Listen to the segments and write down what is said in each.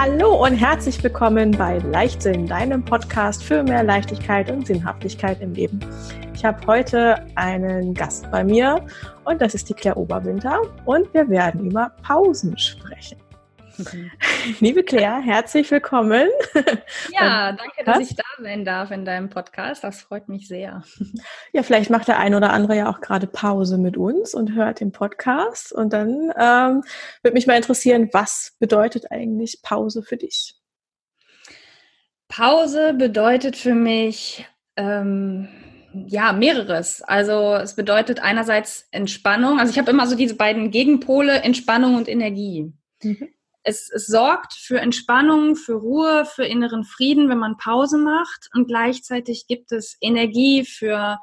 Hallo und herzlich willkommen bei Leichtsinn, deinem Podcast für mehr Leichtigkeit und Sinnhaftigkeit im Leben. Ich habe heute einen Gast bei mir und das ist die Claire Oberwinter und wir werden über Pausen sprechen. Liebe Claire, herzlich willkommen. Ja, danke, dass ich da sein darf in deinem Podcast. Das freut mich sehr. Ja, vielleicht macht der ein oder andere ja auch gerade Pause mit uns und hört den Podcast. Und dann ähm, würde mich mal interessieren, was bedeutet eigentlich Pause für dich? Pause bedeutet für mich ähm, ja mehreres. Also es bedeutet einerseits Entspannung. Also ich habe immer so diese beiden Gegenpole Entspannung und Energie. Mhm es, es sorgt für Entspannung, für Ruhe, für inneren Frieden, wenn man Pause macht und gleichzeitig gibt es Energie für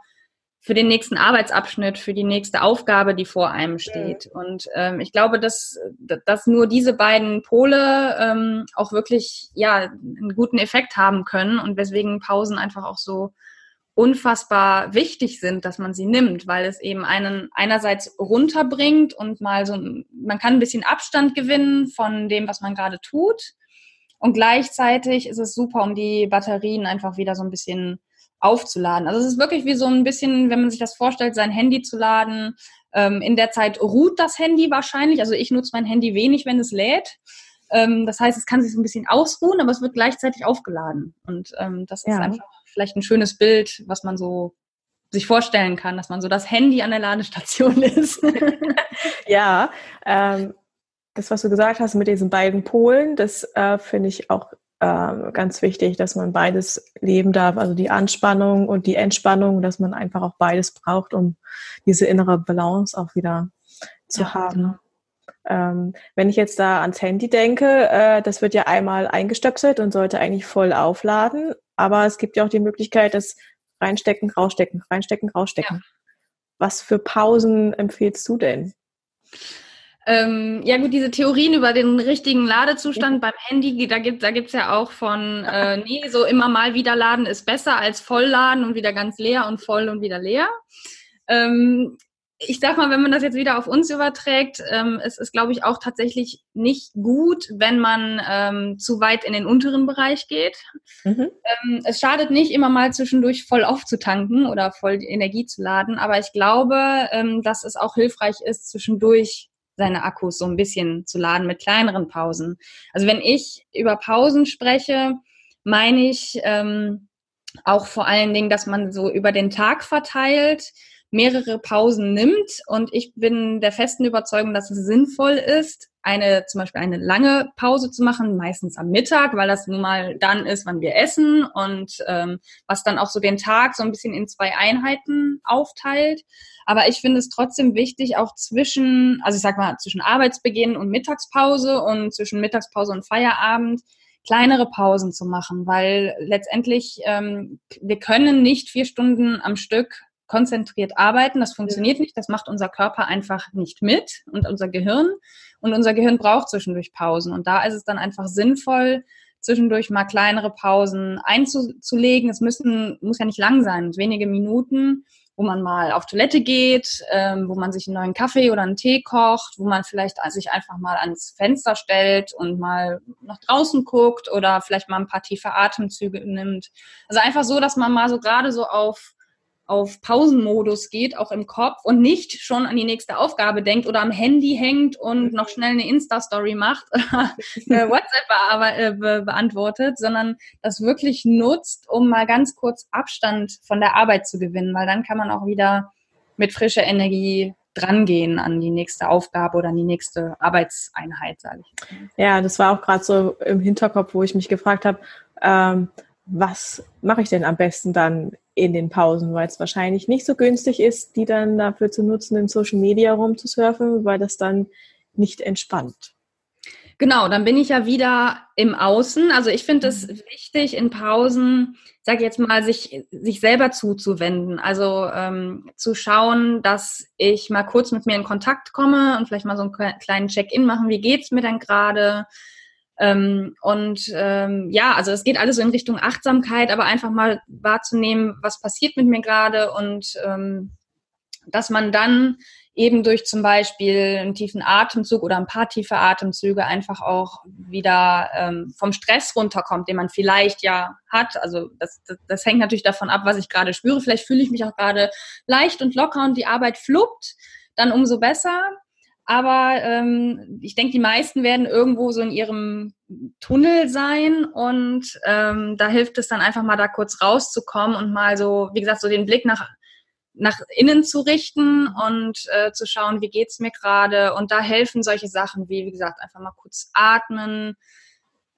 für den nächsten Arbeitsabschnitt, für die nächste Aufgabe, die vor einem steht. Ja. Und ähm, ich glaube, dass, dass nur diese beiden Pole ähm, auch wirklich ja einen guten Effekt haben können und weswegen Pausen einfach auch so unfassbar wichtig sind, dass man sie nimmt, weil es eben einen einerseits runterbringt und mal so, man kann ein bisschen Abstand gewinnen von dem, was man gerade tut. Und gleichzeitig ist es super, um die Batterien einfach wieder so ein bisschen aufzuladen. Also es ist wirklich wie so ein bisschen, wenn man sich das vorstellt, sein Handy zu laden. Ähm, in der Zeit ruht das Handy wahrscheinlich. Also ich nutze mein Handy wenig, wenn es lädt. Ähm, das heißt, es kann sich so ein bisschen ausruhen, aber es wird gleichzeitig aufgeladen. Und ähm, das ist ja. einfach vielleicht ein schönes Bild, was man so sich vorstellen kann, dass man so das Handy an der Ladestation ist. ja, ähm, das, was du gesagt hast mit diesen beiden Polen, das äh, finde ich auch äh, ganz wichtig, dass man beides leben darf, also die Anspannung und die Entspannung, dass man einfach auch beides braucht, um diese innere Balance auch wieder zu ja, haben. Genau. Ähm, wenn ich jetzt da ans Handy denke, äh, das wird ja einmal eingestöpselt und sollte eigentlich voll aufladen. Aber es gibt ja auch die Möglichkeit, das reinstecken, rausstecken, reinstecken, rausstecken. Ja. Was für Pausen empfiehlst du denn? Ähm, ja gut, diese Theorien über den richtigen Ladezustand beim Handy, da gibt da gibt's ja auch von, äh, nee, so immer mal wieder laden ist besser als vollladen und wieder ganz leer und voll und wieder leer. Ähm, ich sag mal, wenn man das jetzt wieder auf uns überträgt, ähm, es ist, glaube ich, auch tatsächlich nicht gut, wenn man ähm, zu weit in den unteren Bereich geht. Mhm. Ähm, es schadet nicht, immer mal zwischendurch voll aufzutanken oder voll Energie zu laden, aber ich glaube, ähm, dass es auch hilfreich ist, zwischendurch seine Akkus so ein bisschen zu laden mit kleineren Pausen. Also wenn ich über Pausen spreche, meine ich ähm, auch vor allen Dingen, dass man so über den Tag verteilt mehrere Pausen nimmt. Und ich bin der festen Überzeugung, dass es sinnvoll ist, eine zum Beispiel eine lange Pause zu machen, meistens am Mittag, weil das nun mal dann ist, wann wir essen und ähm, was dann auch so den Tag so ein bisschen in zwei Einheiten aufteilt. Aber ich finde es trotzdem wichtig, auch zwischen, also ich sag mal, zwischen Arbeitsbeginn und Mittagspause und zwischen Mittagspause und Feierabend kleinere Pausen zu machen, weil letztendlich ähm, wir können nicht vier Stunden am Stück konzentriert arbeiten. Das funktioniert nicht. Das macht unser Körper einfach nicht mit und unser Gehirn. Und unser Gehirn braucht zwischendurch Pausen. Und da ist es dann einfach sinnvoll, zwischendurch mal kleinere Pausen einzulegen. Es müssen, muss ja nicht lang sein, wenige Minuten, wo man mal auf Toilette geht, ähm, wo man sich einen neuen Kaffee oder einen Tee kocht, wo man vielleicht sich einfach mal ans Fenster stellt und mal nach draußen guckt oder vielleicht mal ein paar tiefe Atemzüge nimmt. Also einfach so, dass man mal so gerade so auf auf Pausenmodus geht, auch im Kopf und nicht schon an die nächste Aufgabe denkt oder am Handy hängt und noch schnell eine Insta-Story macht oder eine WhatsApp be be beantwortet, sondern das wirklich nutzt, um mal ganz kurz Abstand von der Arbeit zu gewinnen, weil dann kann man auch wieder mit frischer Energie drangehen an die nächste Aufgabe oder an die nächste Arbeitseinheit, sage ich. Ja, das war auch gerade so im Hinterkopf, wo ich mich gefragt habe, ähm, was mache ich denn am besten dann in den Pausen, weil es wahrscheinlich nicht so günstig ist, die dann dafür zu nutzen, in Social Media rumzusurfen, weil das dann nicht entspannt. Genau, dann bin ich ja wieder im Außen. Also ich finde es mhm. wichtig, in Pausen, sage jetzt mal, sich, sich selber zuzuwenden. Also ähm, zu schauen, dass ich mal kurz mit mir in Kontakt komme und vielleicht mal so einen kleinen Check-in machen. Wie geht's mir denn gerade? Ähm, und ähm, ja, also es geht alles so in Richtung Achtsamkeit, aber einfach mal wahrzunehmen, was passiert mit mir gerade und ähm, dass man dann eben durch zum Beispiel einen tiefen Atemzug oder ein paar tiefe Atemzüge einfach auch wieder ähm, vom Stress runterkommt, den man vielleicht ja hat. Also das, das, das hängt natürlich davon ab, was ich gerade spüre. Vielleicht fühle ich mich auch gerade leicht und locker und die Arbeit fluppt, dann umso besser. Aber ähm, ich denke, die meisten werden irgendwo so in ihrem Tunnel sein und ähm, da hilft es dann einfach mal da kurz rauszukommen und mal so, wie gesagt, so den Blick nach nach innen zu richten und äh, zu schauen, wie geht's mir gerade. Und da helfen solche Sachen wie, wie gesagt, einfach mal kurz atmen,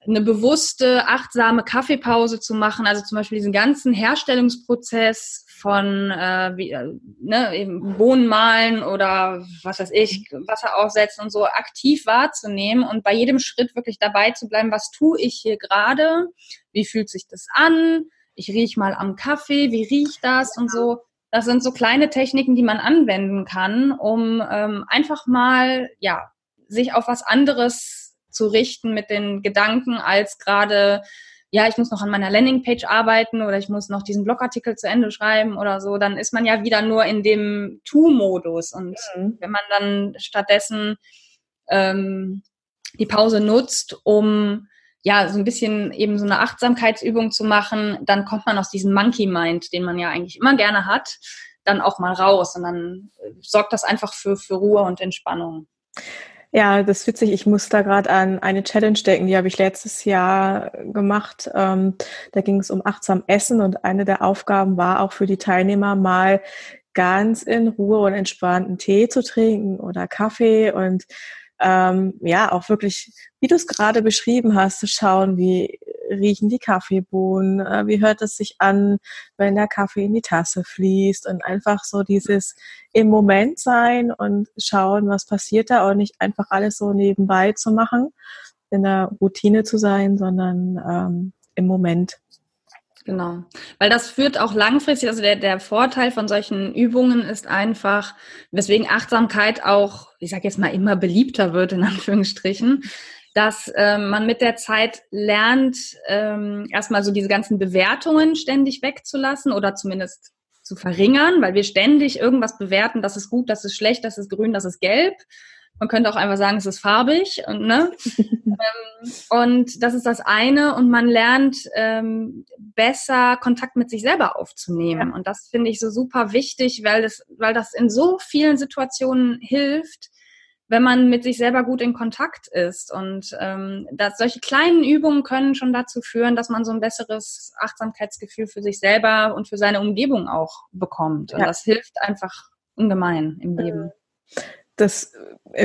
eine bewusste, achtsame Kaffeepause zu machen. Also zum Beispiel diesen ganzen Herstellungsprozess von äh, wie, äh, ne, eben Bohnen mahlen oder was weiß ich, Wasser aufsetzen und so aktiv wahrzunehmen und bei jedem Schritt wirklich dabei zu bleiben, was tue ich hier gerade, wie fühlt sich das an, ich rieche mal am Kaffee, wie riecht das und so. Das sind so kleine Techniken, die man anwenden kann, um ähm, einfach mal, ja, sich auf was anderes zu richten mit den Gedanken, als gerade, ja, ich muss noch an meiner Landingpage arbeiten oder ich muss noch diesen Blogartikel zu Ende schreiben oder so, dann ist man ja wieder nur in dem Tu-Modus. Und mhm. wenn man dann stattdessen ähm, die Pause nutzt, um ja, so ein bisschen eben so eine Achtsamkeitsübung zu machen, dann kommt man aus diesem Monkey Mind, den man ja eigentlich immer gerne hat, dann auch mal raus und dann äh, sorgt das einfach für, für Ruhe und Entspannung. Ja, das ist witzig. Ich muss da gerade an eine Challenge denken, die habe ich letztes Jahr gemacht. Ähm, da ging es um achtsam Essen und eine der Aufgaben war auch für die Teilnehmer mal ganz in Ruhe und entspannten Tee zu trinken oder Kaffee und ähm, ja, auch wirklich, wie du es gerade beschrieben hast, zu schauen, wie riechen die Kaffeebohnen, äh, wie hört es sich an, wenn der Kaffee in die Tasse fließt und einfach so dieses im Moment sein und schauen, was passiert da und nicht einfach alles so nebenbei zu machen, in der Routine zu sein, sondern ähm, im Moment. Genau. Weil das führt auch langfristig, also der, der Vorteil von solchen Übungen ist einfach, weswegen Achtsamkeit auch, ich sage jetzt mal, immer beliebter wird, in Anführungsstrichen, dass ähm, man mit der Zeit lernt, ähm, erstmal so diese ganzen Bewertungen ständig wegzulassen oder zumindest zu verringern, weil wir ständig irgendwas bewerten, das ist gut, das ist schlecht, das ist grün, das ist gelb. Man könnte auch einfach sagen, es ist farbig und ne. ähm, und das ist das eine und man lernt ähm, besser Kontakt mit sich selber aufzunehmen. Ja. Und das finde ich so super wichtig, weil das, weil das in so vielen Situationen hilft, wenn man mit sich selber gut in Kontakt ist. Und ähm, dass solche kleinen Übungen können schon dazu führen, dass man so ein besseres Achtsamkeitsgefühl für sich selber und für seine Umgebung auch bekommt. Und ja. das hilft einfach ungemein im Leben das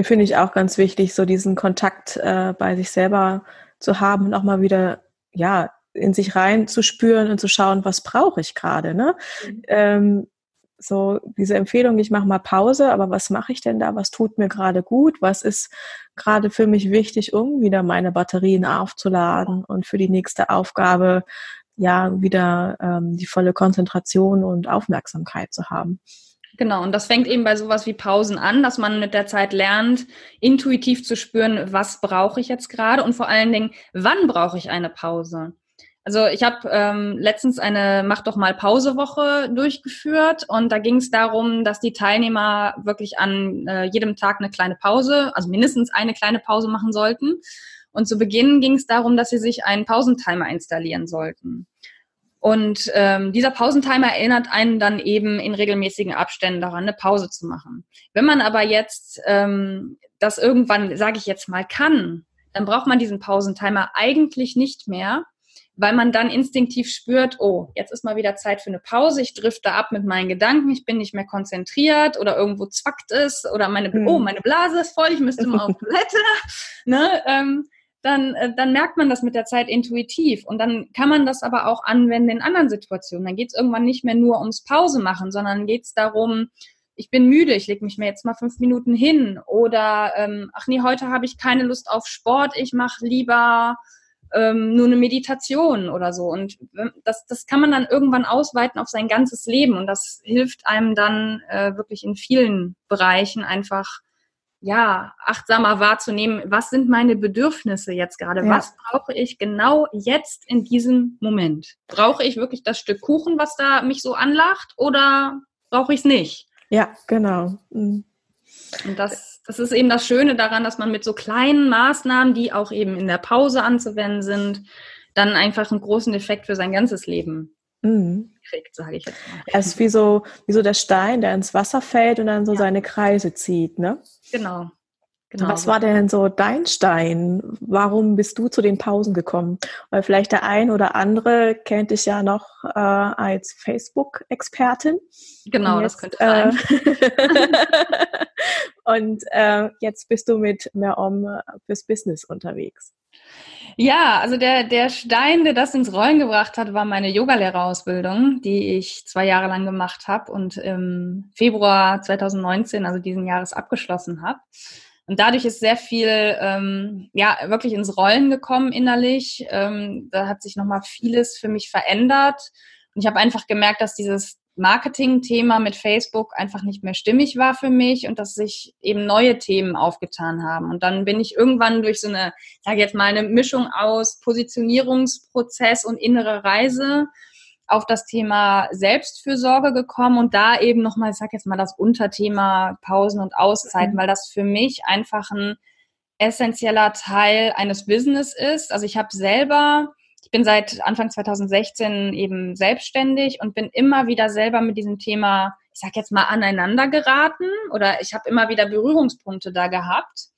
finde ich auch ganz wichtig, so diesen Kontakt äh, bei sich selber zu haben und auch mal wieder, ja, in sich rein zu spüren und zu schauen, was brauche ich gerade, ne? Mhm. Ähm, so diese Empfehlung, ich mache mal Pause, aber was mache ich denn da? Was tut mir gerade gut? Was ist gerade für mich wichtig, um wieder meine Batterien aufzuladen und für die nächste Aufgabe ja wieder ähm, die volle Konzentration und Aufmerksamkeit zu haben? Genau, und das fängt eben bei sowas wie Pausen an, dass man mit der Zeit lernt, intuitiv zu spüren, was brauche ich jetzt gerade und vor allen Dingen, wann brauche ich eine Pause. Also ich habe ähm, letztens eine Mach doch mal Pausewoche durchgeführt und da ging es darum, dass die Teilnehmer wirklich an äh, jedem Tag eine kleine Pause, also mindestens eine kleine Pause machen sollten. Und zu Beginn ging es darum, dass sie sich einen Pausentimer installieren sollten. Und ähm, dieser Pausentimer erinnert einen dann eben in regelmäßigen Abständen daran, eine Pause zu machen. Wenn man aber jetzt ähm, das irgendwann, sage ich jetzt mal, kann, dann braucht man diesen Pausentimer eigentlich nicht mehr, weil man dann instinktiv spürt, oh, jetzt ist mal wieder Zeit für eine Pause, ich drifte ab mit meinen Gedanken, ich bin nicht mehr konzentriert oder irgendwo zwackt es oder meine, hm. oh, meine Blase ist voll, ich müsste mal auf Toilette. ne? Ähm, dann, äh, dann merkt man das mit der Zeit intuitiv. Und dann kann man das aber auch anwenden in anderen Situationen. Dann geht es irgendwann nicht mehr nur ums Pause machen, sondern geht es darum, ich bin müde, ich lege mich mir jetzt mal fünf Minuten hin. Oder ähm, ach nee, heute habe ich keine Lust auf Sport, ich mache lieber ähm, nur eine Meditation oder so. Und ähm, das, das kann man dann irgendwann ausweiten auf sein ganzes Leben. Und das hilft einem dann äh, wirklich in vielen Bereichen einfach ja, achtsamer wahrzunehmen, was sind meine Bedürfnisse jetzt gerade? Ja. Was brauche ich genau jetzt in diesem Moment? Brauche ich wirklich das Stück Kuchen, was da mich so anlacht oder brauche ich es nicht? Ja, genau. Mhm. Und das, das ist eben das Schöne daran, dass man mit so kleinen Maßnahmen, die auch eben in der Pause anzuwenden sind, dann einfach einen großen Effekt für sein ganzes Leben mhm. kriegt, sage ich jetzt mal. Es ist wie so, wie so der Stein, der ins Wasser fällt und dann so ja. seine Kreise zieht, ne? Genau. Genau. Was war denn so dein Stein? Warum bist du zu den Pausen gekommen? Weil vielleicht der ein oder andere kennt dich ja noch äh, als Facebook-Expertin. Genau, jetzt, das könnte sein. Äh, und äh, jetzt bist du mit mehr um fürs Business unterwegs. Ja, also der, der Stein, der das ins Rollen gebracht hat, war meine Yogalehrerausbildung, die ich zwei Jahre lang gemacht habe und im Februar 2019, also diesen Jahres, abgeschlossen habe. Und dadurch ist sehr viel, ähm, ja, wirklich ins Rollen gekommen innerlich. Ähm, da hat sich nochmal vieles für mich verändert. Und ich habe einfach gemerkt, dass dieses Marketing-Thema mit Facebook einfach nicht mehr stimmig war für mich und dass sich eben neue Themen aufgetan haben. Und dann bin ich irgendwann durch so eine, sage jetzt mal, eine Mischung aus Positionierungsprozess und innere Reise auf das Thema Selbstfürsorge gekommen und da eben nochmal, ich sag jetzt mal, das Unterthema Pausen und Auszeiten, mhm. weil das für mich einfach ein essentieller Teil eines Business ist. Also ich habe selber, ich bin seit Anfang 2016 eben selbstständig und bin immer wieder selber mit diesem Thema, ich sag jetzt mal, aneinander geraten oder ich habe immer wieder Berührungspunkte da gehabt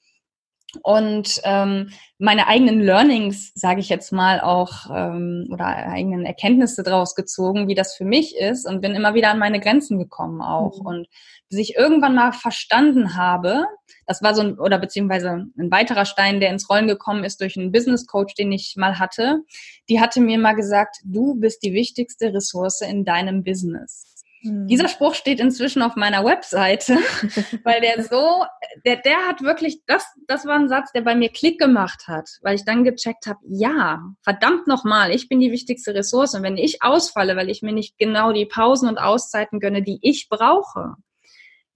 und ähm, meine eigenen Learnings, sage ich jetzt mal auch, ähm, oder eigenen Erkenntnisse daraus gezogen, wie das für mich ist und bin immer wieder an meine Grenzen gekommen auch. Mhm. Und bis ich irgendwann mal verstanden habe, das war so ein, oder beziehungsweise ein weiterer Stein, der ins Rollen gekommen ist durch einen Business Coach, den ich mal hatte, die hatte mir mal gesagt, du bist die wichtigste Ressource in deinem Business. Hm. Dieser Spruch steht inzwischen auf meiner Webseite, weil der so, der, der hat wirklich, das, das war ein Satz, der bei mir Klick gemacht hat, weil ich dann gecheckt habe, ja, verdammt nochmal, ich bin die wichtigste Ressource und wenn ich ausfalle, weil ich mir nicht genau die Pausen und Auszeiten gönne, die ich brauche,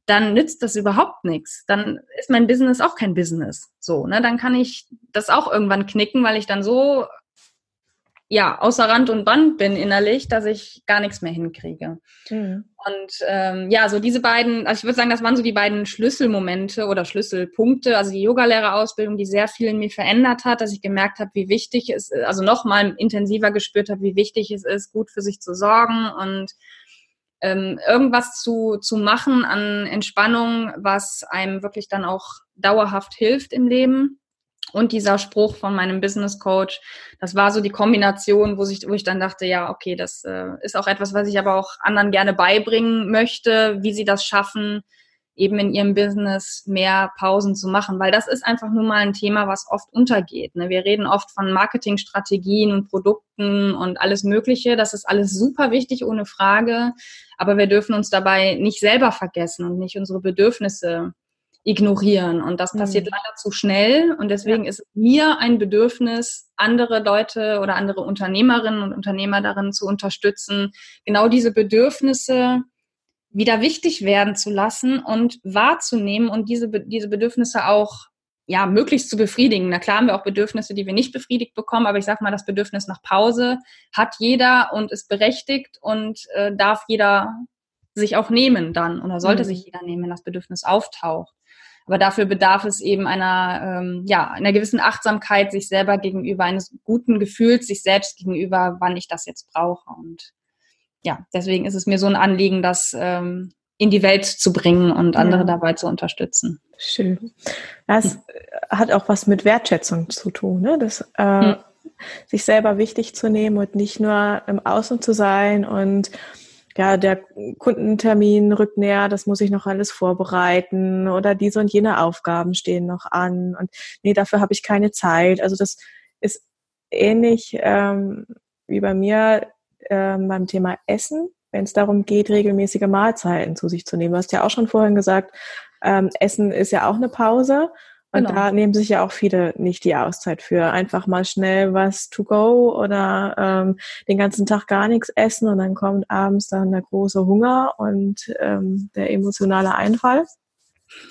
dann nützt das überhaupt nichts. Dann ist mein Business auch kein Business. So, ne? Dann kann ich das auch irgendwann knicken, weil ich dann so ja, außer Rand und Band bin innerlich, dass ich gar nichts mehr hinkriege. Mhm. Und ähm, ja, so diese beiden, also ich würde sagen, das waren so die beiden Schlüsselmomente oder Schlüsselpunkte. Also die Yogalehrerausbildung, die sehr viel in mir verändert hat, dass ich gemerkt habe, wie wichtig es ist, also nochmal intensiver gespürt habe, wie wichtig es ist, gut für sich zu sorgen und ähm, irgendwas zu, zu machen an Entspannung, was einem wirklich dann auch dauerhaft hilft im Leben. Und dieser Spruch von meinem Business Coach, das war so die Kombination, wo ich, wo ich dann dachte, ja, okay, das äh, ist auch etwas, was ich aber auch anderen gerne beibringen möchte, wie sie das schaffen, eben in ihrem Business mehr Pausen zu machen, weil das ist einfach nur mal ein Thema, was oft untergeht. Ne? Wir reden oft von Marketingstrategien und Produkten und alles Mögliche. Das ist alles super wichtig, ohne Frage. Aber wir dürfen uns dabei nicht selber vergessen und nicht unsere Bedürfnisse ignorieren. Und das passiert mhm. leider zu schnell. Und deswegen ja. ist mir ein Bedürfnis, andere Leute oder andere Unternehmerinnen und Unternehmer darin zu unterstützen, genau diese Bedürfnisse wieder wichtig werden zu lassen und wahrzunehmen und diese, diese Bedürfnisse auch ja, möglichst zu befriedigen. Na klar haben wir auch Bedürfnisse, die wir nicht befriedigt bekommen, aber ich sage mal, das Bedürfnis nach Pause hat jeder und ist berechtigt und äh, darf jeder sich auch nehmen dann oder sollte mhm. sich jeder nehmen, wenn das Bedürfnis auftaucht. Aber dafür bedarf es eben einer, ähm, ja, einer gewissen Achtsamkeit sich selber gegenüber, eines guten Gefühls sich selbst gegenüber, wann ich das jetzt brauche. Und ja, deswegen ist es mir so ein Anliegen, das ähm, in die Welt zu bringen und andere ja. dabei zu unterstützen. Schön. Das hm. hat auch was mit Wertschätzung zu tun, ne? Das, äh, hm. sich selber wichtig zu nehmen und nicht nur im Außen zu sein und ja, der Kundentermin rückt näher, das muss ich noch alles vorbereiten oder diese und jene Aufgaben stehen noch an und nee, dafür habe ich keine Zeit. Also das ist ähnlich ähm, wie bei mir ähm, beim Thema Essen, wenn es darum geht, regelmäßige Mahlzeiten zu sich zu nehmen. Du hast ja auch schon vorhin gesagt, ähm, Essen ist ja auch eine Pause und genau. da nehmen sich ja auch viele nicht die Auszeit für. Einfach mal schnell was to go oder ähm, den ganzen Tag gar nichts essen und dann kommt abends dann der große Hunger und ähm, der emotionale Einfall.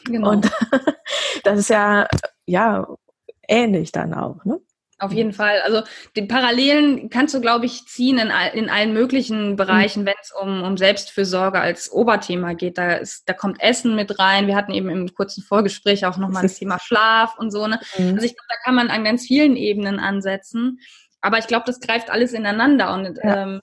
Genau. Und das ist ja, ja, ähnlich dann auch, ne? Auf jeden Fall. Also die Parallelen kannst du, glaube ich, ziehen in, all, in allen möglichen Bereichen, mhm. wenn es um, um Selbstfürsorge als Oberthema geht. Da, ist, da kommt Essen mit rein. Wir hatten eben im kurzen Vorgespräch auch nochmal das Thema Schlaf und so. Ne? Mhm. Also ich glaube, da kann man an ganz vielen Ebenen ansetzen. Aber ich glaube, das greift alles ineinander. Und ja. ähm,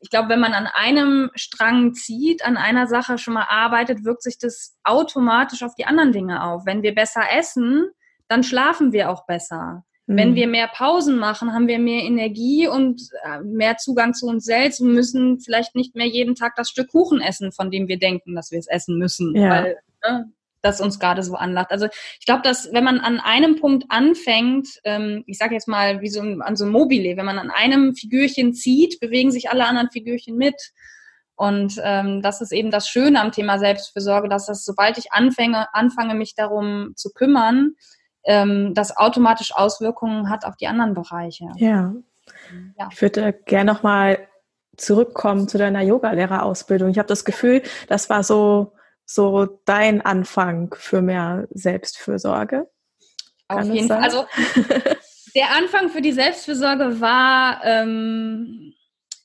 ich glaube, wenn man an einem Strang zieht, an einer Sache schon mal arbeitet, wirkt sich das automatisch auf die anderen Dinge auf. Wenn wir besser essen, dann schlafen wir auch besser. Wenn wir mehr Pausen machen, haben wir mehr Energie und äh, mehr Zugang zu uns selbst und müssen vielleicht nicht mehr jeden Tag das Stück Kuchen essen, von dem wir denken, dass wir es essen müssen, ja. weil ne, das uns gerade so anlacht. Also ich glaube, dass wenn man an einem Punkt anfängt, ähm, ich sage jetzt mal wie so an so einem Mobile, wenn man an einem Figürchen zieht, bewegen sich alle anderen Figürchen mit. Und ähm, das ist eben das Schöne am Thema Selbstfürsorge, dass das, sobald ich anfange, anfange mich darum zu kümmern, ähm, das automatisch Auswirkungen hat auf die anderen Bereiche. Ja. ja. Ich würde gerne nochmal zurückkommen zu deiner Yogalehrerausbildung. Ich habe das Gefühl, das war so, so dein Anfang für mehr Selbstfürsorge. Kann auf jeden Fall. Also der Anfang für die Selbstfürsorge war, ähm,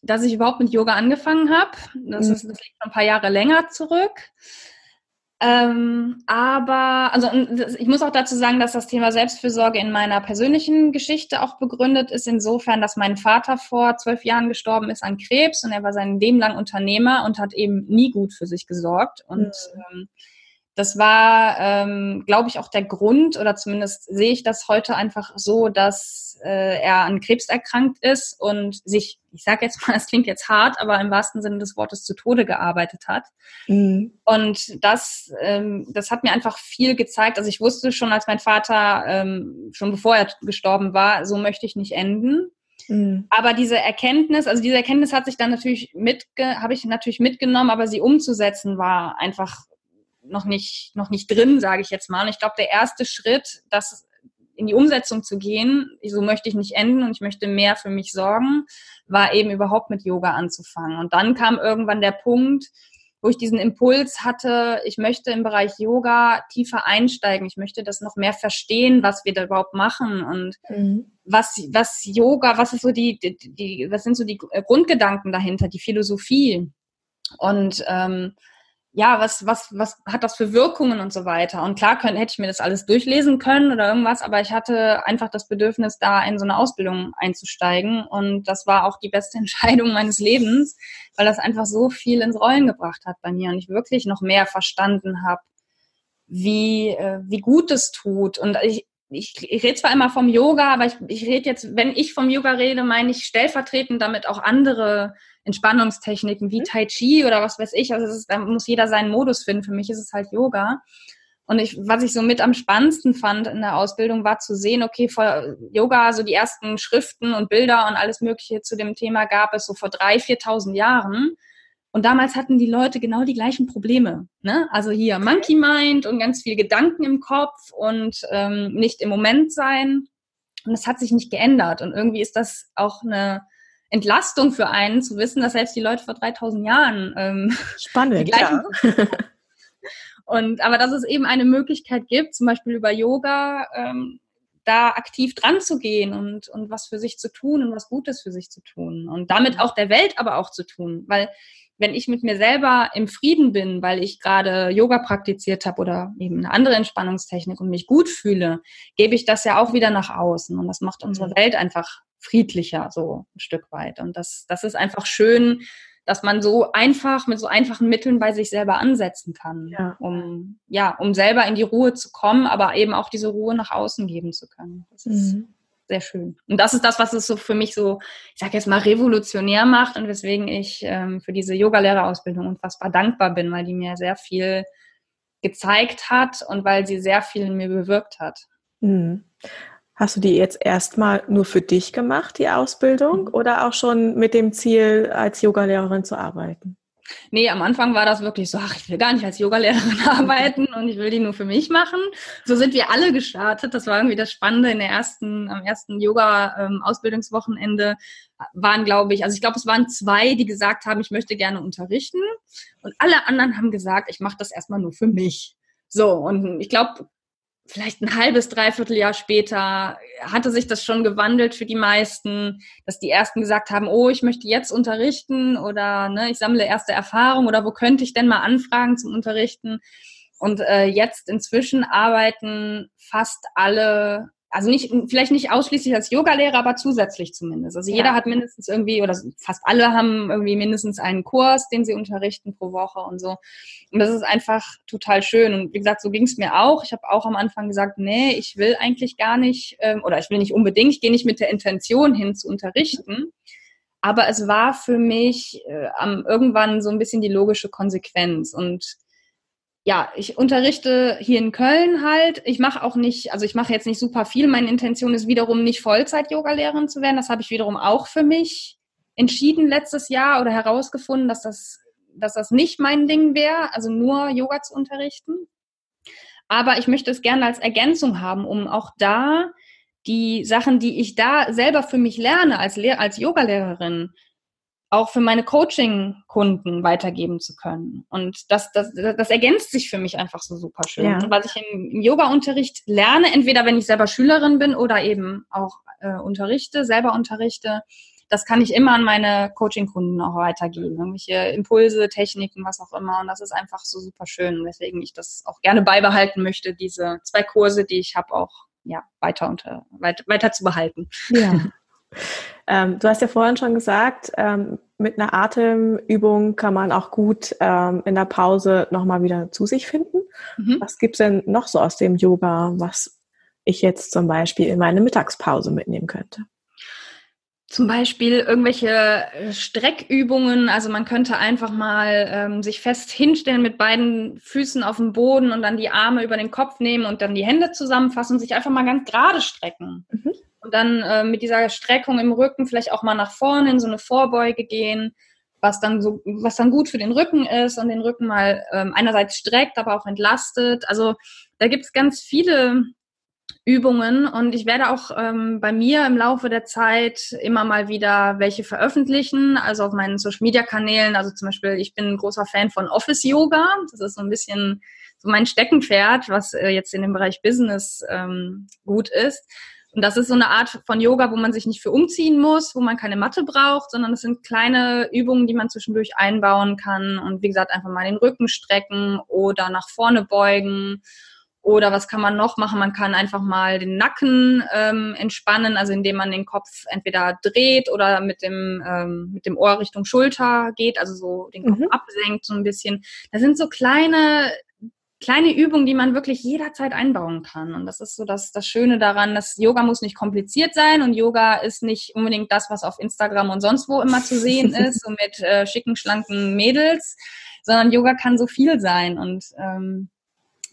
dass ich überhaupt mit Yoga angefangen habe. Das, mhm. ist, das liegt ein paar Jahre länger zurück. Ähm, aber, also ich muss auch dazu sagen, dass das Thema Selbstfürsorge in meiner persönlichen Geschichte auch begründet ist, insofern, dass mein Vater vor zwölf Jahren gestorben ist an Krebs und er war sein Leben lang Unternehmer und hat eben nie gut für sich gesorgt. Und mhm. ähm, das war, ähm, glaube ich, auch der Grund, oder zumindest sehe ich das heute einfach so, dass äh, er an Krebs erkrankt ist und sich, ich sage jetzt mal, es klingt jetzt hart, aber im wahrsten Sinne des Wortes zu Tode gearbeitet hat. Mhm. Und das, ähm, das hat mir einfach viel gezeigt. Also ich wusste schon, als mein Vater, ähm, schon bevor er gestorben war, so möchte ich nicht enden. Mhm. Aber diese Erkenntnis, also diese Erkenntnis hat sich dann natürlich mitge, habe ich natürlich mitgenommen, aber sie umzusetzen war einfach noch nicht, noch nicht drin, sage ich jetzt mal. Und ich glaube, der erste Schritt, das in die Umsetzung zu gehen, so möchte ich nicht enden und ich möchte mehr für mich sorgen, war eben überhaupt mit Yoga anzufangen. Und dann kam irgendwann der Punkt, wo ich diesen Impuls hatte, ich möchte im Bereich Yoga tiefer einsteigen, ich möchte das noch mehr verstehen, was wir da überhaupt machen und mhm. was, was Yoga, was ist so die, die, die, was sind so die Grundgedanken dahinter, die Philosophie. Und ähm, ja, was, was, was hat das für Wirkungen und so weiter. Und klar können, hätte ich mir das alles durchlesen können oder irgendwas, aber ich hatte einfach das Bedürfnis, da in so eine Ausbildung einzusteigen. Und das war auch die beste Entscheidung meines Lebens, weil das einfach so viel ins Rollen gebracht hat bei mir und ich wirklich noch mehr verstanden habe, wie, äh, wie gut es tut. Und ich, ich, ich rede zwar immer vom Yoga, aber ich, ich rede jetzt, wenn ich vom Yoga rede, meine ich stellvertretend damit auch andere Entspannungstechniken wie mhm. Tai Chi oder was weiß ich. Also ist, da muss jeder seinen Modus finden. Für mich ist es halt Yoga. Und ich, was ich so mit am spannendsten fand in der Ausbildung, war zu sehen, okay, vor Yoga, so die ersten Schriften und Bilder und alles Mögliche zu dem Thema gab es so vor drei, viertausend Jahren. Und damals hatten die Leute genau die gleichen Probleme. Ne? Also hier Monkey Mind und ganz viel Gedanken im Kopf und ähm, nicht im Moment sein. Und das hat sich nicht geändert. Und irgendwie ist das auch eine Entlastung für einen zu wissen, dass selbst die Leute vor 3000 Jahren ähm, spannend, ja. und aber dass es eben eine Möglichkeit gibt, zum Beispiel über Yoga ähm, da aktiv dran zu gehen und, und was für sich zu tun und was Gutes für sich zu tun und damit auch der Welt aber auch zu tun, weil wenn ich mit mir selber im Frieden bin, weil ich gerade Yoga praktiziert habe oder eben eine andere Entspannungstechnik und mich gut fühle, gebe ich das ja auch wieder nach außen und das macht unsere mhm. Welt einfach friedlicher, so ein Stück weit. Und das, das ist einfach schön, dass man so einfach mit so einfachen Mitteln bei sich selber ansetzen kann, ja. um ja, um selber in die Ruhe zu kommen, aber eben auch diese Ruhe nach außen geben zu können. Das ist mhm. sehr schön. Und das ist das, was es so für mich so, ich sage jetzt mal, revolutionär macht und weswegen ich ähm, für diese Yogalehrerausbildung unfassbar dankbar bin, weil die mir sehr viel gezeigt hat und weil sie sehr viel in mir bewirkt hat. Mhm. Hast du die jetzt erstmal nur für dich gemacht, die Ausbildung, mhm. oder auch schon mit dem Ziel, als Yogalehrerin zu arbeiten? Nee, am Anfang war das wirklich so, ach, ich will gar nicht als Yogalehrerin arbeiten und ich will die nur für mich machen. So sind wir alle gestartet. Das war irgendwie das Spannende in der ersten, am ersten Yoga-Ausbildungswochenende waren, glaube ich, also ich glaube, es waren zwei, die gesagt haben, ich möchte gerne unterrichten. Und alle anderen haben gesagt, ich mache das erstmal nur für mich. So, und ich glaube, vielleicht ein halbes, dreiviertel Jahr später hatte sich das schon gewandelt für die meisten, dass die ersten gesagt haben, oh, ich möchte jetzt unterrichten oder ne, ich sammle erste Erfahrung oder wo könnte ich denn mal anfragen zum Unterrichten? Und äh, jetzt inzwischen arbeiten fast alle also nicht, vielleicht nicht ausschließlich als Yogalehrer, aber zusätzlich zumindest. Also ja. jeder hat mindestens irgendwie, oder fast alle haben irgendwie mindestens einen Kurs, den sie unterrichten pro Woche und so. Und das ist einfach total schön. Und wie gesagt, so ging es mir auch. Ich habe auch am Anfang gesagt, nee, ich will eigentlich gar nicht, ähm, oder ich will nicht unbedingt, ich gehe nicht mit der Intention hin zu unterrichten. Aber es war für mich äh, irgendwann so ein bisschen die logische Konsequenz. Und ja, ich unterrichte hier in Köln halt. Ich mache auch nicht, also ich mache jetzt nicht super viel. Meine Intention ist wiederum nicht Vollzeit-Yoga-Lehrerin zu werden. Das habe ich wiederum auch für mich entschieden letztes Jahr oder herausgefunden, dass das, dass das nicht mein Ding wäre, also nur Yoga zu unterrichten. Aber ich möchte es gerne als Ergänzung haben, um auch da die Sachen, die ich da selber für mich lerne als, Lehr als Yogalehrerin, auch für meine Coaching-Kunden weitergeben zu können. Und das, das, das ergänzt sich für mich einfach so super schön. Ja. Was ich im, im Yoga-Unterricht lerne, entweder wenn ich selber Schülerin bin oder eben auch äh, unterrichte, selber unterrichte, das kann ich immer an meine Coaching-Kunden auch weitergeben. Irgendwelche Impulse, Techniken, was auch immer. Und das ist einfach so super schön, weswegen ich das auch gerne beibehalten möchte, diese zwei Kurse, die ich habe, auch ja, weiter, unter, weiter, weiter zu behalten. Ja. Ähm, du hast ja vorhin schon gesagt, ähm, mit einer Atemübung kann man auch gut ähm, in der Pause nochmal wieder zu sich finden. Mhm. Was gibt's denn noch so aus dem Yoga, was ich jetzt zum Beispiel in meine Mittagspause mitnehmen könnte? Zum Beispiel irgendwelche äh, Streckübungen. Also man könnte einfach mal ähm, sich fest hinstellen mit beiden Füßen auf dem Boden und dann die Arme über den Kopf nehmen und dann die Hände zusammenfassen und sich einfach mal ganz gerade strecken. Mhm und dann äh, mit dieser Streckung im Rücken vielleicht auch mal nach vorne in so eine Vorbeuge gehen, was dann so, was dann gut für den Rücken ist und den Rücken mal ähm, einerseits streckt, aber auch entlastet. Also da gibt es ganz viele Übungen und ich werde auch ähm, bei mir im Laufe der Zeit immer mal wieder welche veröffentlichen, also auf meinen Social Media Kanälen. Also zum Beispiel, ich bin ein großer Fan von Office Yoga. Das ist so ein bisschen so mein Steckenpferd, was äh, jetzt in dem Bereich Business ähm, gut ist. Und das ist so eine Art von Yoga, wo man sich nicht für umziehen muss, wo man keine Matte braucht, sondern es sind kleine Übungen, die man zwischendurch einbauen kann. Und wie gesagt, einfach mal den Rücken strecken oder nach vorne beugen. Oder was kann man noch machen? Man kann einfach mal den Nacken ähm, entspannen, also indem man den Kopf entweder dreht oder mit dem, ähm, mit dem Ohr Richtung Schulter geht, also so den Kopf mhm. absenkt so ein bisschen. Das sind so kleine kleine Übung, die man wirklich jederzeit einbauen kann. Und das ist so das, das Schöne daran, dass Yoga muss nicht kompliziert sein und Yoga ist nicht unbedingt das, was auf Instagram und sonst wo immer zu sehen ist, so mit äh, schicken, schlanken Mädels, sondern Yoga kann so viel sein. Und ähm,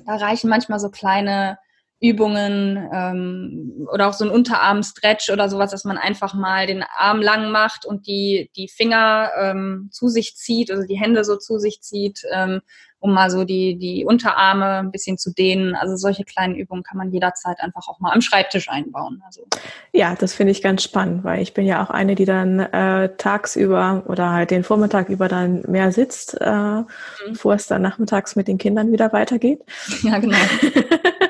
da reichen manchmal so kleine Übungen ähm, oder auch so ein Unterarm-Stretch oder sowas, dass man einfach mal den Arm lang macht und die, die Finger ähm, zu sich zieht, also die Hände so zu sich zieht, ähm, um mal so die, die Unterarme ein bisschen zu dehnen. Also solche kleinen Übungen kann man jederzeit einfach auch mal am Schreibtisch einbauen. Also. Ja, das finde ich ganz spannend, weil ich bin ja auch eine, die dann äh, tagsüber oder halt den Vormittag über dann mehr sitzt, äh, mhm. bevor es dann nachmittags mit den Kindern wieder weitergeht. Ja, genau.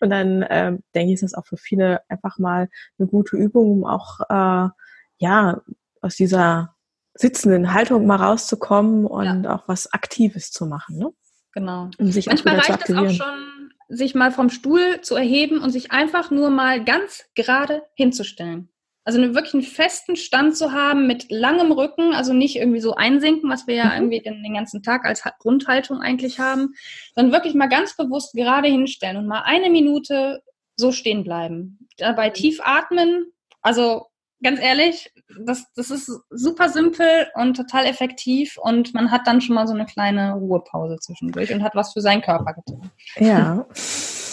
Und dann ähm, denke ich, ist das auch für viele einfach mal eine gute Übung, um auch äh, ja aus dieser sitzenden Haltung mal rauszukommen und ja. auch was Aktives zu machen. Ne? Genau. Um sich Manchmal reicht es auch schon, sich mal vom Stuhl zu erheben und sich einfach nur mal ganz gerade hinzustellen. Also einen wirklich einen festen Stand zu haben mit langem Rücken, also nicht irgendwie so einsinken, was wir ja mhm. irgendwie den, den, ganzen Tag als Grundhaltung eigentlich haben, sondern wirklich mal ganz bewusst gerade hinstellen und mal eine Minute so stehen bleiben. Dabei mhm. tief atmen, also ganz ehrlich, das, das ist super simpel und total effektiv und man hat dann schon mal so eine kleine Ruhepause zwischendurch und hat was für seinen Körper getan. Ja.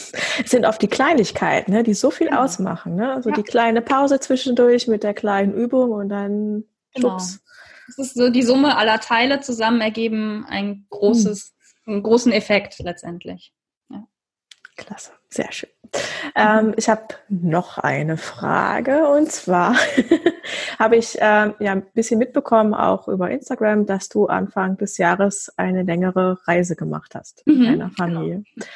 Es sind oft die Kleinigkeiten, ne, die so viel genau. ausmachen. Ne? Also ja. die kleine Pause zwischendurch mit der kleinen Übung und dann genau. schubs. Das ist so die Summe aller Teile zusammen ergeben ein großes, mhm. einen großen Effekt letztendlich. Ja. Klasse, sehr schön. Ähm, ich habe noch eine Frage und zwar habe ich ähm, ja ein bisschen mitbekommen, auch über Instagram, dass du Anfang des Jahres eine längere Reise gemacht hast mit mhm, deiner Familie. Genau.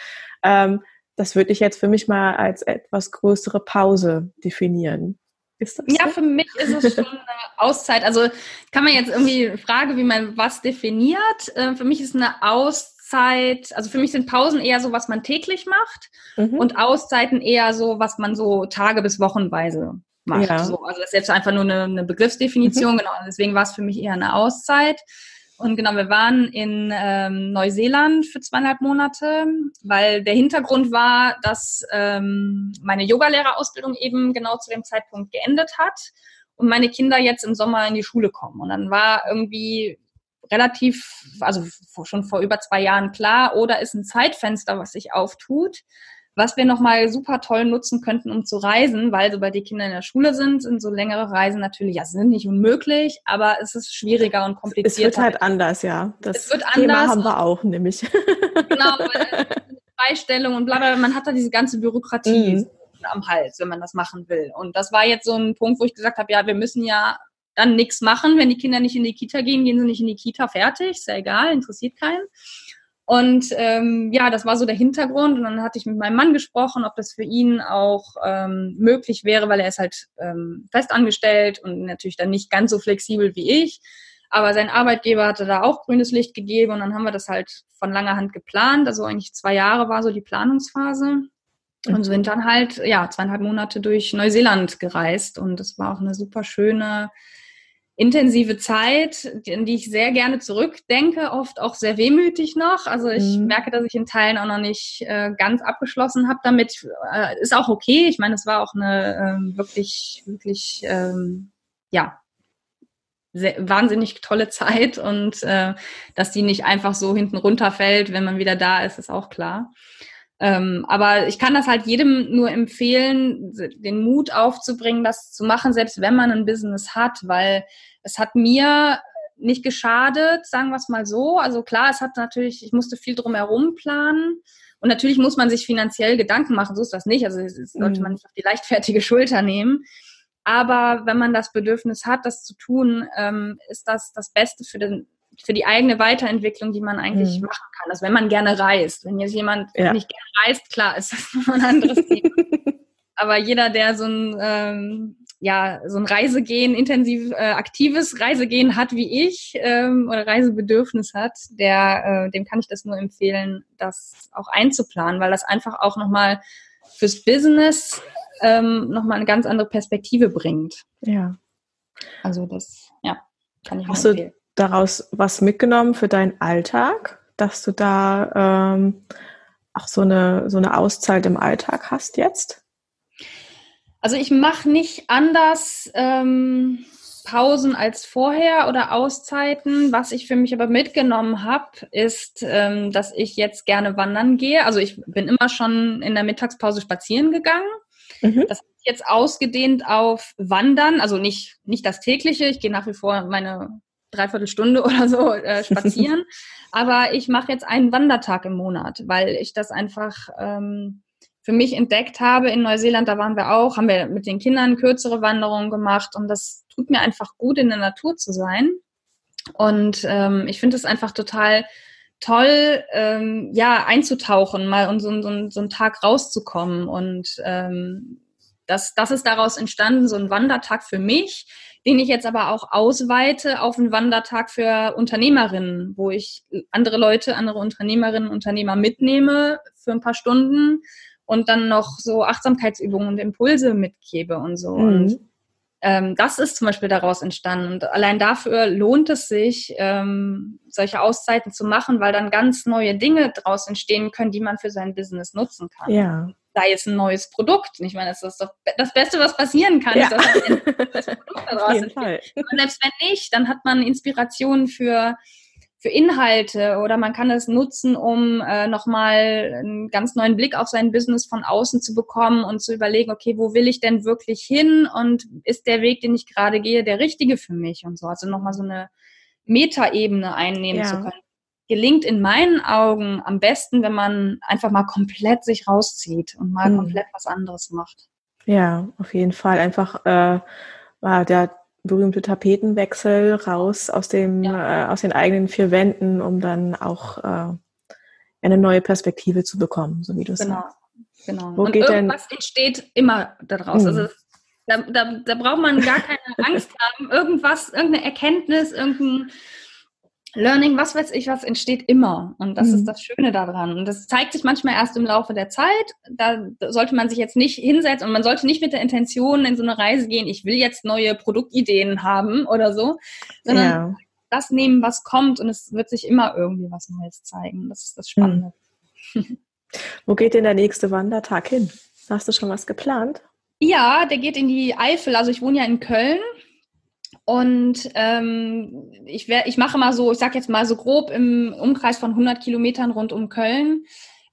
Ähm, das würde ich jetzt für mich mal als etwas größere Pause definieren. Ist das ja, so? für mich ist es schon eine Auszeit. Also kann man jetzt irgendwie fragen, wie man was definiert. Äh, für mich ist eine Auszeit, also für mich sind Pausen eher so, was man täglich macht mhm. und Auszeiten eher so, was man so Tage bis Wochenweise macht. Ja. So, also das ist jetzt einfach nur eine, eine Begriffsdefinition, mhm. genau. Deswegen war es für mich eher eine Auszeit. Und genau, wir waren in ähm, Neuseeland für zweieinhalb Monate, weil der Hintergrund war, dass ähm, meine Yogalehrerausbildung eben genau zu dem Zeitpunkt geendet hat und meine Kinder jetzt im Sommer in die Schule kommen. Und dann war irgendwie relativ, also schon vor über zwei Jahren klar, oder ist ein Zeitfenster, was sich auftut, was wir nochmal super toll nutzen könnten, um zu reisen, weil sobald die Kinder in der Schule sind, sind so längere Reisen natürlich, ja, sind nicht unmöglich, aber es ist schwieriger und komplizierter. Es wird halt anders, ja. Das es wird Thema anders. haben wir auch, nämlich. Genau, Freistellung und bla, bla, man hat da diese ganze Bürokratie mhm. am Hals, wenn man das machen will. Und das war jetzt so ein Punkt, wo ich gesagt habe, ja, wir müssen ja dann nichts machen. Wenn die Kinder nicht in die Kita gehen, gehen sie nicht in die Kita, fertig, ist ja egal, interessiert keinen. Und ähm, ja, das war so der Hintergrund. Und dann hatte ich mit meinem Mann gesprochen, ob das für ihn auch ähm, möglich wäre, weil er ist halt ähm, festangestellt und natürlich dann nicht ganz so flexibel wie ich. Aber sein Arbeitgeber hatte da auch grünes Licht gegeben und dann haben wir das halt von langer Hand geplant. Also eigentlich zwei Jahre war so die Planungsphase. Und sind dann halt, ja, zweieinhalb Monate durch Neuseeland gereist. Und das war auch eine super schöne intensive Zeit, in die ich sehr gerne zurückdenke, oft auch sehr wehmütig noch. Also ich mhm. merke, dass ich in Teilen auch noch nicht äh, ganz abgeschlossen habe damit. Äh, ist auch okay. Ich meine, es war auch eine ähm, wirklich, wirklich, ähm, ja, sehr, wahnsinnig tolle Zeit und äh, dass die nicht einfach so hinten runterfällt, wenn man wieder da ist, ist auch klar. Ähm, aber ich kann das halt jedem nur empfehlen, den Mut aufzubringen, das zu machen, selbst wenn man ein Business hat, weil es hat mir nicht geschadet, sagen wir es mal so. Also klar, es hat natürlich, ich musste viel drumherum planen. Und natürlich muss man sich finanziell Gedanken machen, so ist das nicht. Also das sollte mhm. man nicht auf die leichtfertige Schulter nehmen. Aber wenn man das Bedürfnis hat, das zu tun, ähm, ist das das Beste für den für die eigene Weiterentwicklung, die man eigentlich mhm. machen kann. Also wenn man gerne reist. Wenn jetzt jemand ja. nicht gerne reist, klar, ist das ein anderes Thema. Aber jeder, der so ein, ähm, ja, so ein Reisegehen, intensiv äh, aktives Reisegehen hat wie ich ähm, oder Reisebedürfnis hat, der, äh, dem kann ich das nur empfehlen, das auch einzuplanen, weil das einfach auch nochmal fürs Business ähm, nochmal eine ganz andere Perspektive bringt. Ja. Also das, ja, kann ich nur empfehlen daraus was mitgenommen für deinen Alltag, dass du da ähm, auch so eine, so eine Auszeit im Alltag hast jetzt? Also ich mache nicht anders ähm, Pausen als vorher oder Auszeiten. Was ich für mich aber mitgenommen habe, ist, ähm, dass ich jetzt gerne wandern gehe. Also ich bin immer schon in der Mittagspause spazieren gegangen. Mhm. Das ist jetzt ausgedehnt auf Wandern, also nicht, nicht das tägliche. Ich gehe nach wie vor meine dreiviertel Stunde oder so äh, spazieren. Aber ich mache jetzt einen Wandertag im Monat, weil ich das einfach ähm, für mich entdeckt habe. In Neuseeland, da waren wir auch, haben wir mit den Kindern kürzere Wanderungen gemacht und das tut mir einfach gut, in der Natur zu sein. Und ähm, ich finde es einfach total toll, ähm, ja, einzutauchen, mal und so, so, so einen Tag rauszukommen. Und ähm, das, das ist daraus entstanden, so ein Wandertag für mich, den ich jetzt aber auch ausweite auf einen Wandertag für Unternehmerinnen, wo ich andere Leute, andere Unternehmerinnen, Unternehmer mitnehme für ein paar Stunden und dann noch so Achtsamkeitsübungen und Impulse mitgebe und so. Mhm. Und ähm, das ist zum Beispiel daraus entstanden. Und allein dafür lohnt es sich, ähm, solche Auszeiten zu machen, weil dann ganz neue Dinge daraus entstehen können, die man für sein Business nutzen kann. Ja sei es ein neues Produkt. Ich meine, das ist doch das Beste, was passieren kann, ja. dass ein neues Produkt daraus entsteht. Und selbst wenn nicht, dann hat man Inspirationen für für Inhalte oder man kann es nutzen, um äh, nochmal einen ganz neuen Blick auf sein Business von außen zu bekommen und zu überlegen, okay, wo will ich denn wirklich hin und ist der Weg, den ich gerade gehe, der richtige für mich und so. Also nochmal so eine Metaebene einnehmen ja. zu können gelingt in meinen Augen am besten, wenn man einfach mal komplett sich rauszieht und mal mhm. komplett was anderes macht. Ja, auf jeden Fall. Einfach äh, der berühmte Tapetenwechsel raus aus dem ja. äh, aus den eigenen vier Wänden, um dann auch äh, eine neue Perspektive zu bekommen, so wie du genau. sagst. Genau. Wo und geht irgendwas denn? entsteht immer daraus. Mhm. Also da, da, da braucht man gar keine Angst haben. Irgendwas, irgendeine Erkenntnis, irgendein Learning, was weiß ich, was entsteht immer. Und das mhm. ist das Schöne daran. Und das zeigt sich manchmal erst im Laufe der Zeit. Da sollte man sich jetzt nicht hinsetzen und man sollte nicht mit der Intention in so eine Reise gehen, ich will jetzt neue Produktideen haben oder so, sondern ja. das nehmen, was kommt und es wird sich immer irgendwie was Neues zeigen. Das ist das Spannende. Mhm. Wo geht denn der nächste Wandertag hin? Hast du schon was geplant? Ja, der geht in die Eifel. Also ich wohne ja in Köln und ähm, ich, wär, ich mache mal so, ich sag jetzt mal so grob im Umkreis von 100 Kilometern rund um Köln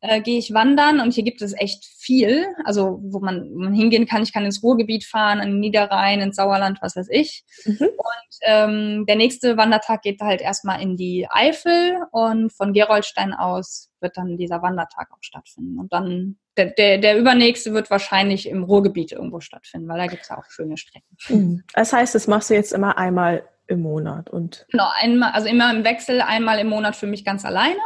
äh, gehe ich wandern und hier gibt es echt viel, also wo man, wo man hingehen kann. Ich kann ins Ruhrgebiet fahren, in Niederrhein, ins Sauerland, was weiß ich. Mhm. Und ähm, der nächste Wandertag geht halt erstmal in die Eifel und von Geroldstein aus wird dann dieser Wandertag auch stattfinden. Und dann der, der, der übernächste wird wahrscheinlich im Ruhrgebiet irgendwo stattfinden, weil da gibt es auch schöne Strecken. Mhm. Das heißt, das machst du jetzt immer einmal im Monat und genau einmal also immer im Wechsel einmal im Monat für mich ganz alleine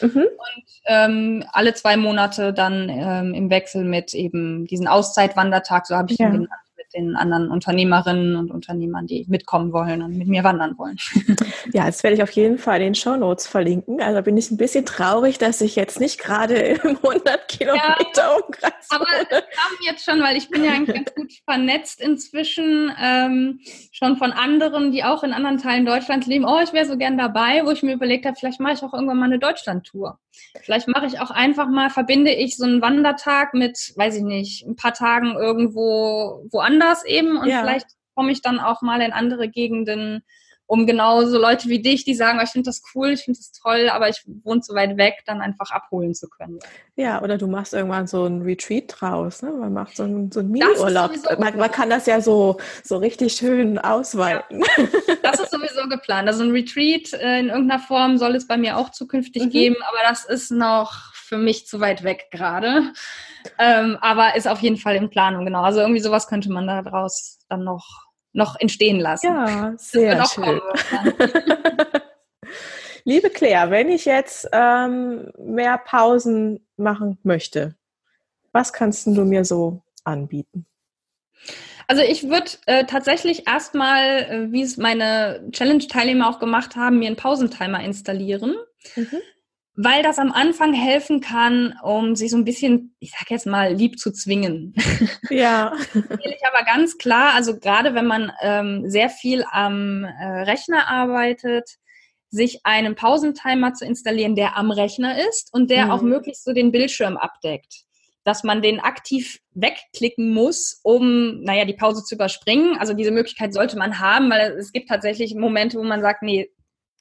mhm. und ähm, alle zwei Monate dann ähm, im Wechsel mit eben diesen Auszeitwandertag so habe ich ja. ihn genannt den anderen Unternehmerinnen und Unternehmern, die mitkommen wollen und mit mir wandern wollen. Ja, das werde ich auf jeden Fall in den Show Notes verlinken. Also bin ich ein bisschen traurig, dass ich jetzt nicht gerade im 100 Kilometer ja, Umkreis Aber es kam jetzt schon, weil ich bin ja ganz gut vernetzt inzwischen, ähm, schon von anderen, die auch in anderen Teilen Deutschlands leben. Oh, ich wäre so gern dabei, wo ich mir überlegt habe, vielleicht mache ich auch irgendwann mal eine Deutschland-Tour. Vielleicht mache ich auch einfach mal, verbinde ich so einen Wandertag mit, weiß ich nicht, ein paar Tagen irgendwo woanders eben und ja. vielleicht komme ich dann auch mal in andere Gegenden, um genau so Leute wie dich, die sagen, oh, ich finde das cool, ich finde das toll, aber ich wohne so weit weg, dann einfach abholen zu können. Ja, oder du machst irgendwann so ein Retreat draus, ne? Man macht so einen, so einen Mini-Urlaub. Man, man, kann das ja so, so richtig schön ausweiten. Ja. Das ist sowieso geplant. Also ein Retreat äh, in irgendeiner Form soll es bei mir auch zukünftig mhm. geben, aber das ist noch für mich zu weit weg gerade. Ähm, aber ist auf jeden Fall in Planung, genau. Also irgendwie sowas könnte man daraus dann noch noch entstehen lassen. Ja, sehr schön. Liebe Claire, wenn ich jetzt ähm, mehr Pausen machen möchte, was kannst du mir so anbieten? Also ich würde äh, tatsächlich erstmal, äh, wie es meine Challenge-Teilnehmer auch gemacht haben, mir einen Pausentimer installieren. Mhm weil das am Anfang helfen kann, um sich so ein bisschen, ich sag jetzt mal, lieb zu zwingen. Ja. ich aber ganz klar, also gerade wenn man ähm, sehr viel am äh, Rechner arbeitet, sich einen Pausentimer zu installieren, der am Rechner ist und der mhm. auch möglichst so den Bildschirm abdeckt. Dass man den aktiv wegklicken muss, um, naja, die Pause zu überspringen. Also diese Möglichkeit sollte man haben, weil es gibt tatsächlich Momente, wo man sagt, nee,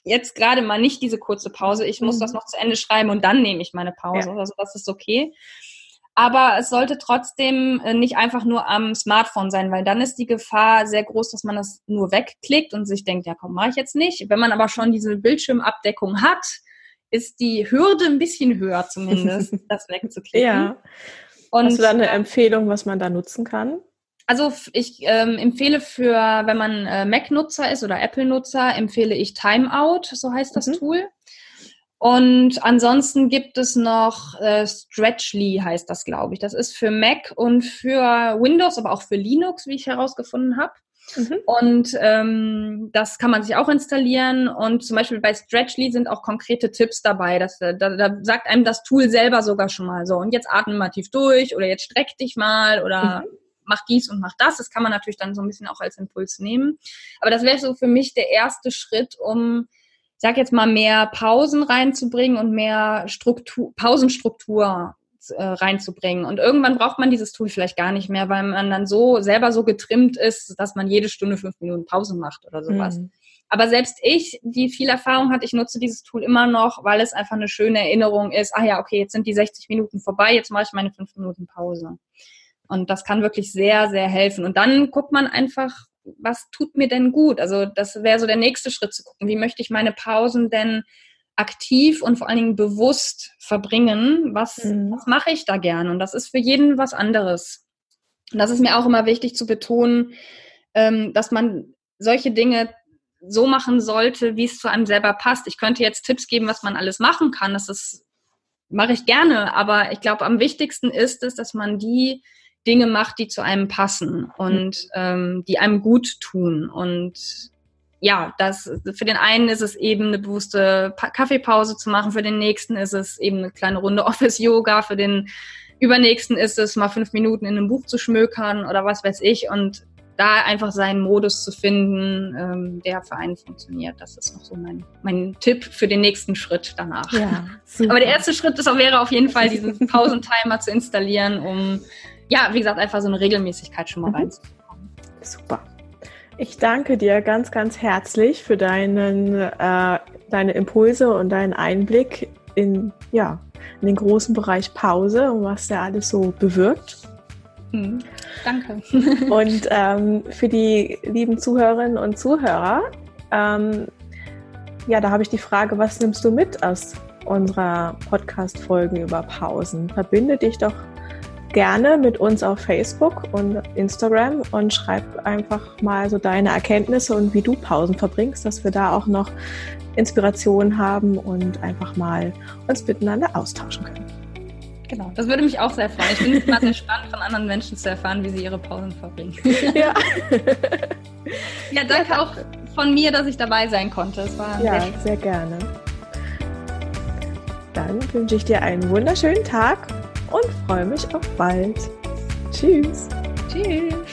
jetzt gerade mal nicht diese kurze Pause, ich muss mhm. das noch zu Ende schreiben und dann nehme ich meine Pause. Ja. Also das ist okay. Aber es sollte trotzdem äh, nicht einfach nur am Smartphone sein, weil dann ist die Gefahr sehr groß, dass man das nur wegklickt und sich denkt, ja komm, mache ich jetzt nicht. Wenn man aber schon diese Bildschirmabdeckung hat, ist die Hürde ein bisschen höher zumindest, das wegzuklicken. Ja. Und, Hast du da eine Empfehlung, was man da nutzen kann? Also ich ähm, empfehle für, wenn man äh, Mac-Nutzer ist oder Apple-Nutzer, empfehle ich Timeout, so heißt das mhm. Tool. Und ansonsten gibt es noch äh, Stretchly, heißt das, glaube ich. Das ist für Mac und für Windows, aber auch für Linux, wie ich herausgefunden habe. Mhm. Und ähm, das kann man sich auch installieren. Und zum Beispiel bei Stretchly sind auch konkrete Tipps dabei. Dass, da, da sagt einem das Tool selber sogar schon mal so. Und jetzt atme mal tief durch oder jetzt streck dich mal oder mhm mach dies und mach das. Das kann man natürlich dann so ein bisschen auch als Impuls nehmen. Aber das wäre so für mich der erste Schritt, um, ich sag jetzt mal, mehr Pausen reinzubringen und mehr Struktur, Pausenstruktur äh, reinzubringen. Und irgendwann braucht man dieses Tool vielleicht gar nicht mehr, weil man dann so selber so getrimmt ist, dass man jede Stunde fünf Minuten Pause macht oder sowas. Mhm. Aber selbst ich, die viel Erfahrung hat, ich nutze dieses Tool immer noch, weil es einfach eine schöne Erinnerung ist. Ah ja, okay, jetzt sind die 60 Minuten vorbei, jetzt mache ich meine fünf Minuten Pause. Und das kann wirklich sehr, sehr helfen. Und dann guckt man einfach, was tut mir denn gut? Also das wäre so der nächste Schritt zu gucken. Wie möchte ich meine Pausen denn aktiv und vor allen Dingen bewusst verbringen? Was, mhm. was mache ich da gern? Und das ist für jeden was anderes. Und das ist mir auch immer wichtig zu betonen, ähm, dass man solche Dinge so machen sollte, wie es zu einem selber passt. Ich könnte jetzt Tipps geben, was man alles machen kann. Das ist mache ich gerne, aber ich glaube, am wichtigsten ist es, dass man die Dinge macht, die zu einem passen und ähm, die einem gut tun. Und ja, das für den einen ist es eben eine bewusste Kaffeepause zu machen, für den nächsten ist es eben eine kleine Runde Office-Yoga, für den übernächsten ist es mal fünf Minuten in einem Buch zu schmökern oder was weiß ich. Und da einfach seinen Modus zu finden, ähm, der für einen funktioniert. Das ist noch so mein, mein Tipp für den nächsten Schritt danach. Ja, Aber der erste Schritt ist, wäre auf jeden Fall, diesen Pausentimer zu installieren, um, ja, wie gesagt, einfach so eine Regelmäßigkeit schon mal mhm. reinzubekommen. Super. Ich danke dir ganz, ganz herzlich für deinen, äh, deine Impulse und deinen Einblick in, ja, in den großen Bereich Pause und was der alles so bewirkt. Mhm. Danke. und ähm, für die lieben Zuhörerinnen und Zuhörer, ähm, ja, da habe ich die Frage, was nimmst du mit aus unserer Podcast-Folgen über Pausen? Verbinde dich doch gerne mit uns auf Facebook und Instagram und schreib einfach mal so deine Erkenntnisse und wie du Pausen verbringst, dass wir da auch noch Inspiration haben und einfach mal uns miteinander austauschen können. Genau, das würde mich auch sehr freuen. Ich finde es immer sehr spannend, von anderen Menschen zu erfahren, wie sie ihre Pausen verbringen. Ja. ja, danke ja, auch von mir, dass ich dabei sein konnte. Es war ja, sehr, sehr gerne. Dann wünsche ich dir einen wunderschönen Tag und freue mich auf bald. Tschüss. Tschüss.